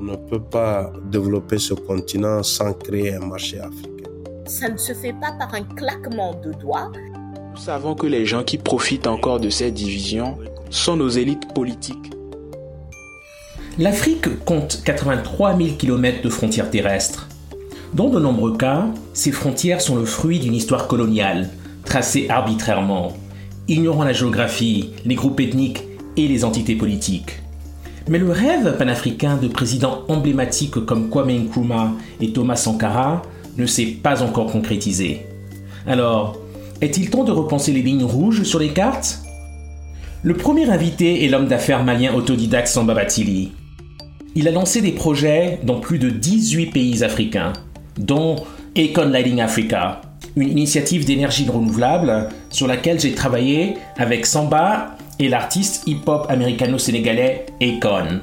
On ne peut pas développer ce continent sans créer un marché africain. Ça ne se fait pas par un claquement de doigts. Nous savons que les gens qui profitent encore de cette division sont nos élites politiques. L'Afrique compte 83 000 km de frontières terrestres. Dans de nombreux cas, ces frontières sont le fruit d'une histoire coloniale, tracée arbitrairement, ignorant la géographie, les groupes ethniques et les entités politiques. Mais le rêve panafricain de présidents emblématiques comme Kwame Nkrumah et Thomas Sankara ne s'est pas encore concrétisé. Alors, est-il temps de repenser les lignes rouges sur les cartes? Le premier invité est l'homme d'affaires malien autodidacte Samba Batili. Il a lancé des projets dans plus de 18 pays africains, dont Econ Lighting Africa, une initiative d'énergie renouvelable sur laquelle j'ai travaillé avec Samba et l'artiste hip-hop américano-sénégalais Akon.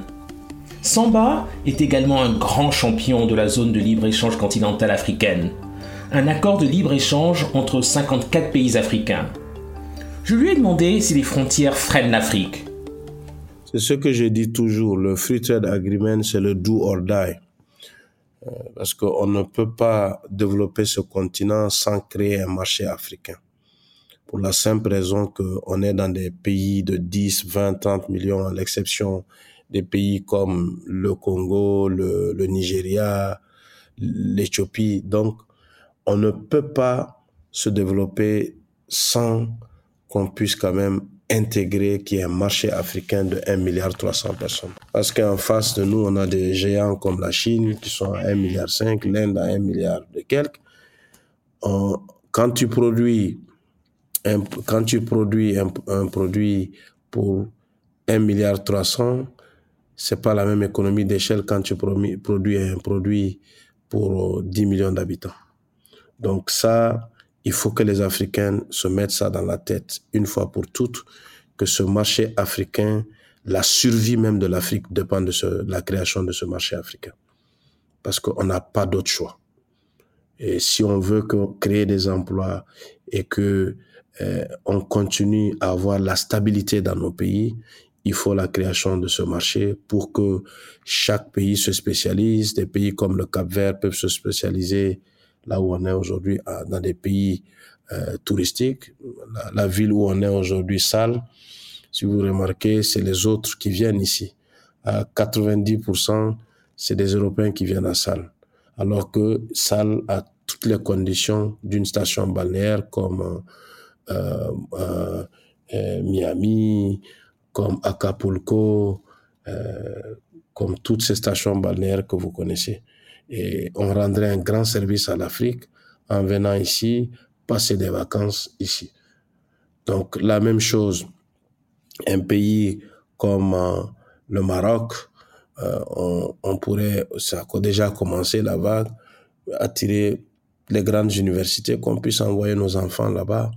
Samba est également un grand champion de la zone de libre-échange continentale africaine, un accord de libre-échange entre 54 pays africains. Je lui ai demandé si les frontières freinent l'Afrique. C'est ce que je dis toujours, le Free Trade Agreement, c'est le do or die. Euh, parce qu'on ne peut pas développer ce continent sans créer un marché africain pour la simple raison qu'on est dans des pays de 10, 20, 30 millions, à l'exception des pays comme le Congo, le, Nigeria, l'Éthiopie. Donc, on ne peut pas se développer sans qu'on puisse quand même intégrer qu'il y ait un marché africain de 1 milliard 300 personnes. Parce qu'en face de nous, on a des géants comme la Chine qui sont à 1 milliard 5, l'Inde à 1 milliard de quelques. quand tu produis quand tu produis un, produit pour 1 milliard 300, c'est pas la même économie d'échelle quand tu produis un produit pour 10 millions d'habitants. Donc ça, il faut que les Africains se mettent ça dans la tête une fois pour toutes, que ce marché africain, la survie même de l'Afrique dépend de, la création de ce marché africain. Parce qu'on n'a pas d'autre choix. Et si on veut créer des emplois et que euh, on continue à avoir la stabilité dans nos pays, il faut la création de ce marché pour que chaque pays se spécialise. Des pays comme le Cap Vert peuvent se spécialiser là où on est aujourd'hui dans des pays euh, touristiques. La, ville où on est aujourd'hui, Sale, si vous remarquez, c'est les autres qui viennent ici. À 90%, c'est des Européens qui viennent à Sale. Alors que Sale a toutes les conditions d'une station balnéaire comme euh, euh, euh, Miami, comme Acapulco, comme toutes ces stations balnéaires que vous connaissez. Et on rendrait un grand service à l'Afrique en venant ici, passer des vacances ici. Donc la même chose, un pays comme le Maroc, on, on, pourrait, ça a déjà commencé la vague, attirer les grandes universités, qu'on puisse envoyer nos enfants là-bas,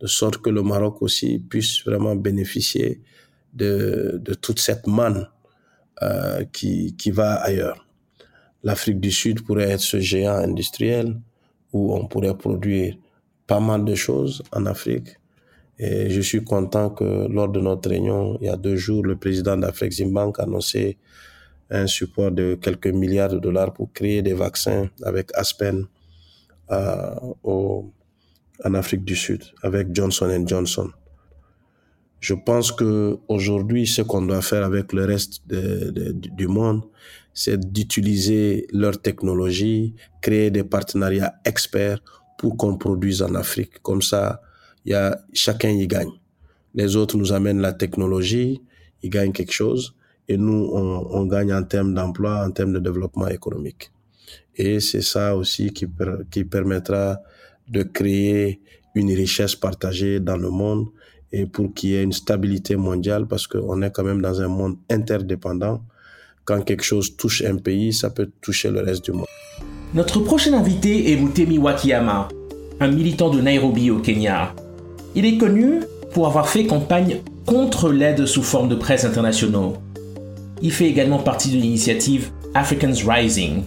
de sorte que le Maroc aussi puisse vraiment bénéficier de, de toute cette manne euh, qui, qui va ailleurs. L'Afrique du Sud pourrait être ce géant industriel où on pourrait produire pas mal de choses en Afrique. Et je suis content que lors de notre réunion, il y a deux jours, le président d'Afrique Bank a annoncé un support de quelques milliards de dollars pour créer des vaccins avec Aspen euh, au, en Afrique du Sud avec Johnson Johnson. Je pense que aujourd'hui, ce qu'on doit faire avec le reste du monde, c'est d'utiliser leur technologie, créer des partenariats experts pour qu'on produise en Afrique. Comme ça, y a, chacun y gagne. Les autres nous amènent la technologie, ils gagnent quelque chose, et nous, on, gagne en termes d'emploi, en termes de développement économique. Et c'est ça aussi qui permettra de créer une richesse partagée dans le monde et pour qu'il y ait une stabilité mondiale parce qu'on est quand même dans un monde interdépendant. quand quelque chose touche un pays, ça peut toucher le reste du monde. Notre prochain invité est Mutemi Wakiyama, un militant de Nairobi au Kenya. Il est connu pour avoir fait campagne contre l'aide sous forme de presse internationaux. Il fait également partie de l'initiative Africans Rising,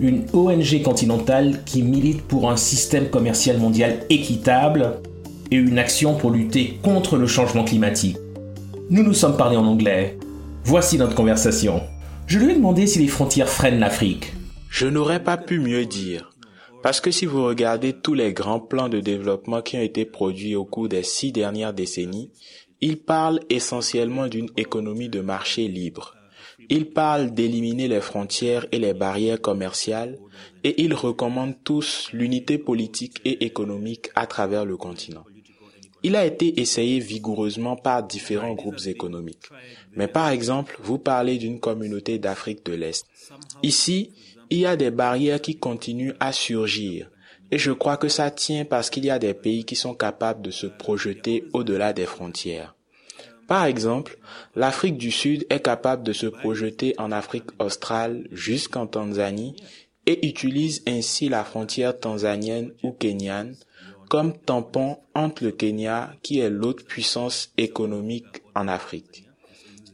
une ONG continentale qui milite pour un système commercial mondial équitable et une action pour lutter contre le changement climatique. Nous nous sommes parlé en anglais. Voici notre conversation. Je lui ai demandé si les frontières freinent l'Afrique. Je n'aurais pas pu mieux dire. Parce que si vous regardez tous les grands plans de développement qui ont été produits au cours des six dernières décennies, ils parlent essentiellement d'une économie de marché libre. Ils parlent d'éliminer les frontières et les barrières commerciales et ils recommandent tous l'unité politique et économique à travers le continent. Il a été essayé vigoureusement par différents groupes économiques. Mais par exemple, vous parlez d'une communauté d'Afrique de l'Est. Ici, il y a des barrières qui continuent à surgir. Et je crois que ça tient parce qu'il y a des pays qui sont capables de se projeter au-delà des frontières. Par exemple, l'Afrique du Sud est capable de se projeter en Afrique australe jusqu'en Tanzanie et utilise ainsi la frontière tanzanienne ou kenyane comme tampon entre le Kenya, qui est l'autre puissance économique en Afrique.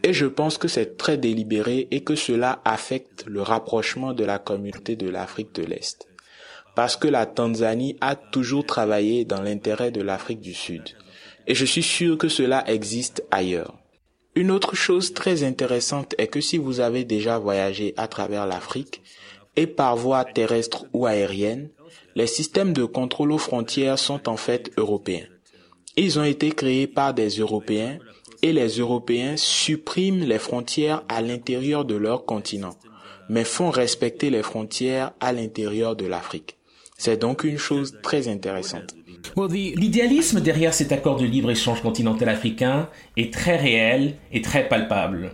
Et je pense que c'est très délibéré et que cela affecte le rapprochement de la communauté de l'Afrique de l'Est. Parce que la Tanzanie a toujours travaillé dans l'intérêt de l'Afrique du Sud. Et je suis sûr que cela existe ailleurs. Une autre chose très intéressante est que si vous avez déjà voyagé à travers l'Afrique, et par voie terrestre ou aérienne, les systèmes de contrôle aux frontières sont en fait européens. Ils ont été créés par des Européens et les Européens suppriment les frontières à l'intérieur de leur continent, mais font respecter les frontières à l'intérieur de l'Afrique. C'est donc une chose très intéressante. L'idéalisme derrière cet accord de libre-échange continental africain est très réel et très palpable.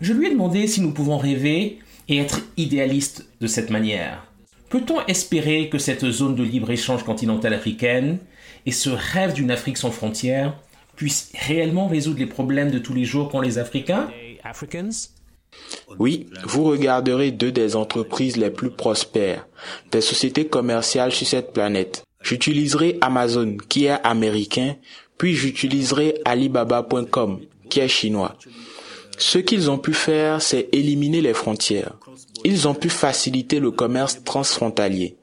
Je lui ai demandé si nous pouvons rêver et être idéalistes de cette manière. Peut-on espérer que cette zone de libre-échange continentale africaine et ce rêve d'une Afrique sans frontières puissent réellement résoudre les problèmes de tous les jours qu'ont les Africains? Oui, vous regarderez deux des entreprises les plus prospères, des sociétés commerciales sur cette planète. J'utiliserai Amazon, qui est américain, puis j'utiliserai Alibaba.com, qui est chinois. Ce qu'ils ont pu faire, c'est éliminer les frontières. Ils ont pu faciliter le commerce transfrontalier.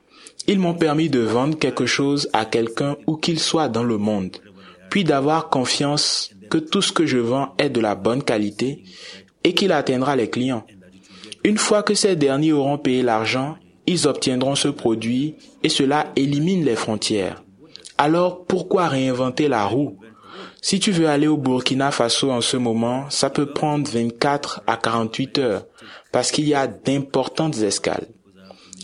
Ils m'ont permis de vendre quelque chose à quelqu'un où qu'il soit dans le monde, puis d'avoir confiance que tout ce que je vends est de la bonne qualité et qu'il atteindra les clients. Une fois que ces derniers auront payé l'argent, ils obtiendront ce produit et cela élimine les frontières. Alors pourquoi réinventer la roue? Si tu veux aller au Burkina Faso en ce moment, ça peut prendre 24 à 48 heures parce qu'il y a d'importantes escales.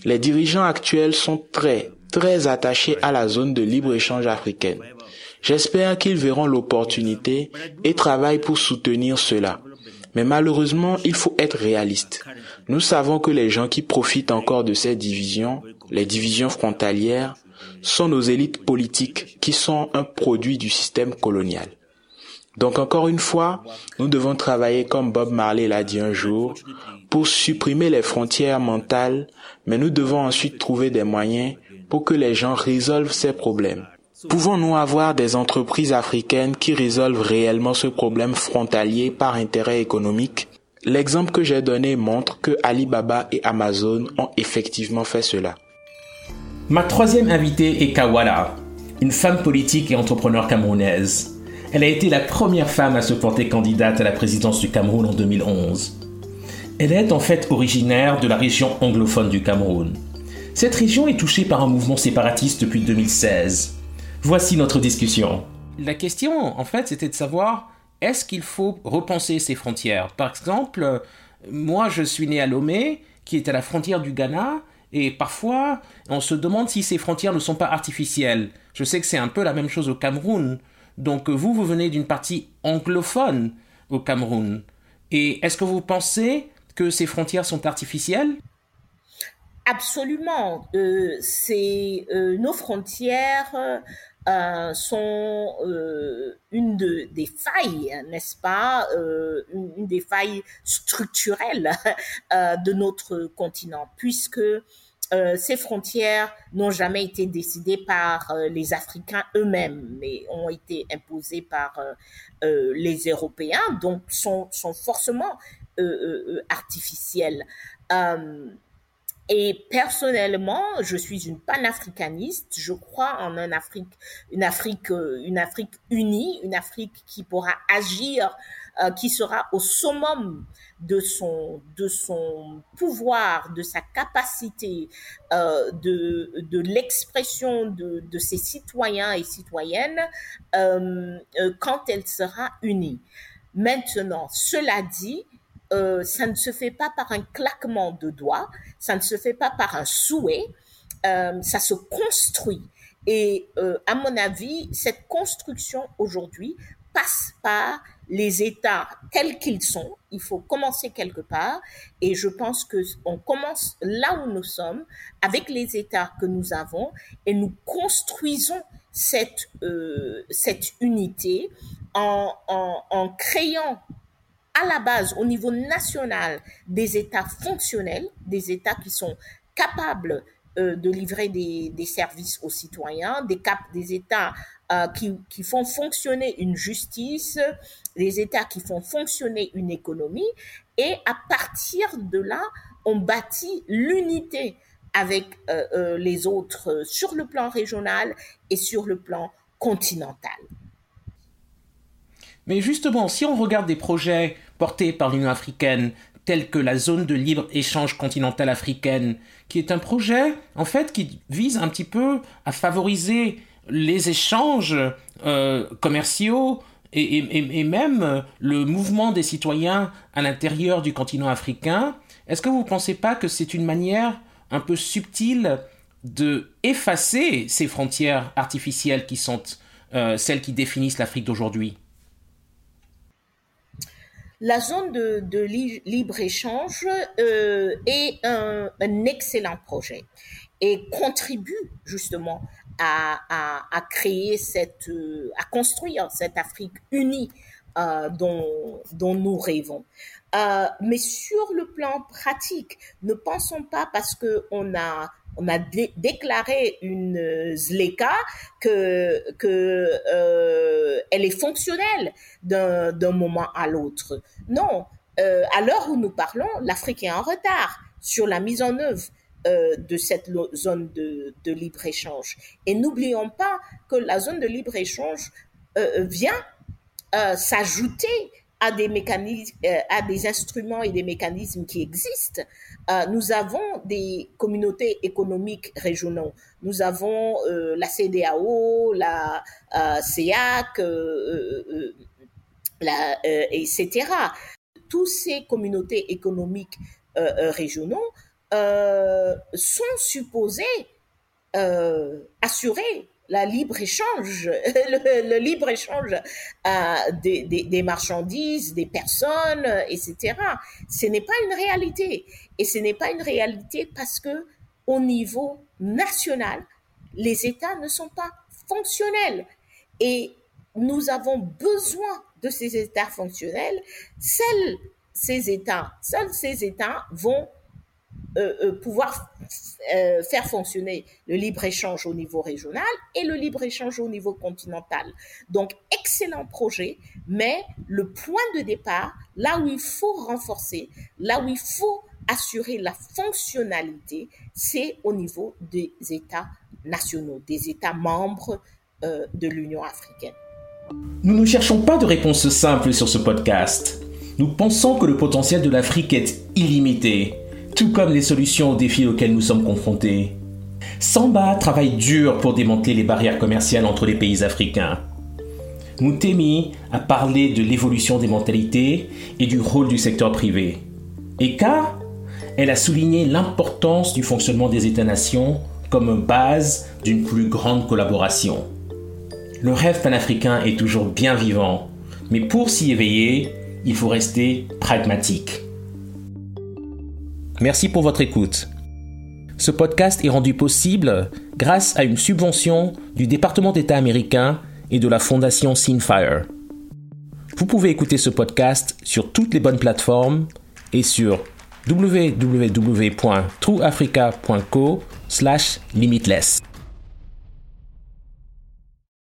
Les dirigeants actuels sont très, très attachés à la zone de libre-échange africaine. J'espère qu'ils verront l'opportunité et travaillent pour soutenir cela. Mais malheureusement, il faut être réaliste. Nous savons que les gens qui profitent encore de ces divisions, les divisions frontalières, sont nos élites politiques qui sont un produit du système colonial. Donc encore une fois, nous devons travailler comme Bob Marley l'a dit un jour, pour supprimer les frontières mentales, mais nous devons ensuite trouver des moyens pour que les gens résolvent ces problèmes. Pouvons-nous avoir des entreprises africaines qui résolvent réellement ce problème frontalier par intérêt économique? L'exemple que j'ai donné montre que Alibaba et Amazon ont effectivement fait cela. Ma troisième invitée est Kawala, une femme politique et entrepreneur camerounaise. Elle a été la première femme à se porter candidate à la présidence du Cameroun en 2011. Elle est en fait originaire de la région anglophone du Cameroun. Cette région est touchée par un mouvement séparatiste depuis 2016. Voici notre discussion. La question, en fait, c'était de savoir est-ce qu'il faut repenser ces frontières? Par exemple, moi, je suis né à Lomé, qui est à la frontière du Ghana, et parfois, on se demande si ces frontières ne sont pas artificielles. Je sais que c'est un peu la même chose au Cameroun. Donc vous, vous venez d'une partie anglophone au Cameroun. Et est-ce que vous pensez que ces frontières sont artificielles? Absolument. Euh, euh, nos frontières euh, sont une des failles, n'est-ce pas, une, des failles structurelles de notre continent, puisque ces frontières n'ont jamais été décidées par les Africains eux-mêmes, mais ont été imposées par les Européens, donc sont, sont forcément artificielles. Et personnellement, je suis une panafricaniste. Je crois en une Afrique, une Afrique, euh, une Afrique unie, une Afrique qui pourra agir, euh, qui sera au summum de son, de son pouvoir, de sa capacité, euh, de, de l'expression de, de ses citoyens et citoyennes quand elle sera unie. Maintenant, cela dit, euh, ça ne se fait pas par un claquement de doigts, ça ne se fait pas par un souhait, euh, ça se construit. Et euh, à mon avis, cette construction aujourd'hui passe par les États tels qu'ils sont. Il faut commencer quelque part. Et je pense que on commence là où nous sommes, avec les États que nous avons, et nous construisons cette, euh, cette unité en, en, en créant à la base, au niveau national, des États fonctionnels, des États qui sont capables euh, de livrer des, services aux citoyens, des, cap des États euh, qui, font fonctionner une justice, des États qui font fonctionner une économie, et à partir de là, on bâtit l'unité avec euh les autres sur le plan régional et sur le plan continental. Mais justement, si on regarde des projets portés par l'Union africaine tels que la zone de libre-échange continentale africaine, qui est un projet en fait qui vise un petit peu à favoriser les échanges euh, commerciaux et, même le mouvement des citoyens à l'intérieur du continent africain, est-ce que vous ne pensez pas que c'est une manière un peu subtile de effacer ces frontières artificielles qui sont euh, celles qui définissent l'Afrique d'aujourd'hui? La zone de, libre-échange euh, est un, un, excellent projet et contribue justement à, à, à créer cette, euh, à construire cette Afrique unie euh, dont, dont nous rêvons. Euh, mais sur le plan pratique, ne pensons pas parce que on a on a dé déclaré une euh, ZLECA que, euh, elle est fonctionnelle d'un moment à l'autre. Non, euh, à l'heure où nous parlons, l'Afrique est en retard sur la mise en œuvre de cette zone de, libre-échange. Et n'oublions pas que la zone de libre-échange vient s'ajouter à des mécanismes, à des instruments et des mécanismes qui existent. Euh, nous avons des communautés économiques régionaux. Nous avons euh, la CDAO, la euh, CEAC, la, etc. Tous ces communautés économiques régionaux sont supposés assurer la libre-échange, le, le libre-échange des, des, marchandises, des personnes, etc. Ce n'est pas une réalité. Et ce n'est pas une réalité parce que au niveau national, les États ne sont pas fonctionnels. Et nous avons besoin de ces États fonctionnels. Seuls ces États, seuls ces États vont euh, pouvoir euh, faire fonctionner le libre-échange au niveau régional et le libre-échange au niveau continental. Donc, excellent projet, mais le point de départ, là où il faut renforcer, là où il faut assurer la fonctionnalité, c'est au niveau des États nationaux, des États membres euh, de l'Union africaine. Nous ne cherchons pas de réponse simple sur ce podcast. Nous pensons que le potentiel de l'Afrique est illimité tout comme les solutions aux défis auxquels nous sommes confrontés. Samba travaille dur pour démanteler les barrières commerciales entre les pays africains. Moutemi a parlé de l'évolution des mentalités et du rôle du secteur privé. Eka, elle a souligné l'importance du fonctionnement des États-nations comme base d'une plus grande collaboration. Le rêve panafricain est toujours bien vivant, mais pour s'y éveiller, il faut rester pragmatique. Merci pour votre écoute. Ce podcast est rendu possible grâce à une subvention du département d'État américain et de la fondation Sinfire. Vous pouvez écouter ce podcast sur toutes les bonnes plateformes et sur www.trueafrica.co/limitless.